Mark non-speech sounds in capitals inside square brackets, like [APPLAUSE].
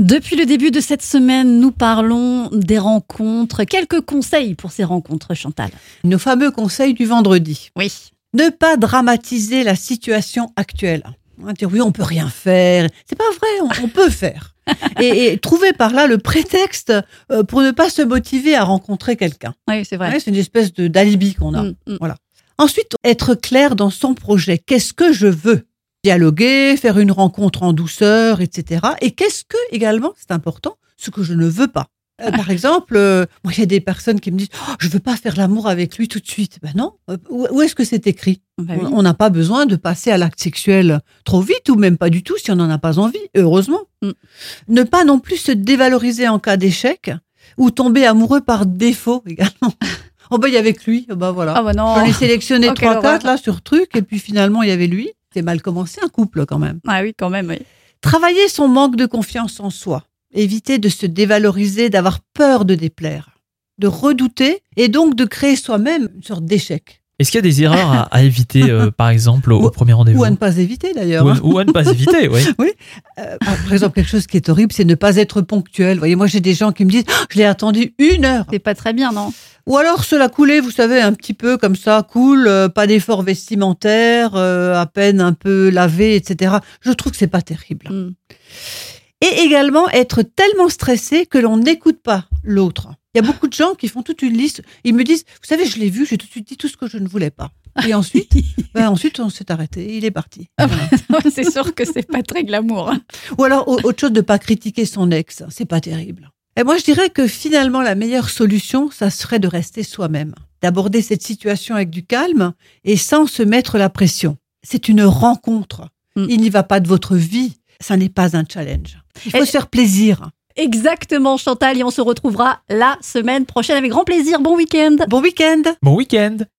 Depuis le début de cette semaine, nous parlons des rencontres. Quelques conseils pour ces rencontres, Chantal. Nos fameux conseils du vendredi. Oui. Ne pas dramatiser la situation actuelle. On va Dire oui, on peut rien faire. C'est pas vrai, on, on peut faire. [LAUGHS] Et, et trouver par là le prétexte euh, pour ne pas se motiver à rencontrer quelqu'un. Oui, c'est vrai. Ouais, c'est une espèce de d'alibi qu'on a. Mm, mm. Ensuite, être clair dans son projet. Qu'est-ce que je veux? Dialoguer, faire une rencontre en douceur, etc. Et qu'est-ce que, également, c'est important, ce que je ne veux pas? Euh, par exemple, euh, moi, il y a des personnes qui me disent oh, Je veux pas faire l'amour avec lui tout de suite. Ben non. Euh, Où, où est-ce que c'est écrit? Bah oui. On n'a pas besoin de passer à l'acte sexuel trop vite ou même pas du tout si on n'en a pas envie, heureusement. Mm. Ne pas non plus se dévaloriser en cas d'échec ou tomber amoureux par défaut [LAUGHS] également. oh ben il y avait que lui, bah voilà. Ah bah non. J'en ai sélectionné [LAUGHS] Oh, trois, quatre là sur truc et puis finalement il y avait lui. C'est mal commencé un couple quand même. Ah oui, quand même, oui. Travailler son manque de confiance en soi. Éviter de se dévaloriser, d'avoir peur de déplaire, de redouter et donc de créer soi-même une sorte d'échec. Est-ce qu'il y a des erreurs à, à éviter, euh, [LAUGHS] par exemple, au, au premier rendez-vous Ou à ne pas éviter d'ailleurs. Ou à- ou à ne pas éviter, oui. [LAUGHS] Euh, par exemple, quelque chose qui est horrible, c'est ne pas être ponctuel. Vous voyez, moi j'ai des gens qui me disent Ah, Je l'ai attendu une heure. C'est pas très bien, non? Ou alors cela coulait, vous savez, un petit peu comme ça, cool, euh, pas d'effort vestimentaire, euh, à peine un peu lavé, etc. Je trouve que c'est pas terrible. Mm. Et également être tellement stressé que l'on n'écoute pas l'autre. Il y a beaucoup de gens qui font toute une liste. Ils me disent, vous savez, je l'ai vu, j'ai tout de suite dit tout ce que je ne voulais pas. Et ensuite, [LAUGHS] ben ensuite on s'est arrêté, il est parti. Voilà. [LAUGHS] c'est sûr que c'est pas très glamour. hein. Ou alors au- autre chose de pas critiquer son ex, c'est pas terrible. Et moi je dirais que finalement la meilleure solution, ça serait de rester soi-même, d'aborder cette situation avec du calme et sans se mettre la pression. C'est une rencontre. Mm. Il n'y va pas de votre vie, ça n'est pas un challenge. Il faut Et- se faire plaisir. Exactement, Chantal. Et on se retrouvera la semaine prochaine avec grand plaisir. Bon week-end. Bon week-end Bon week-end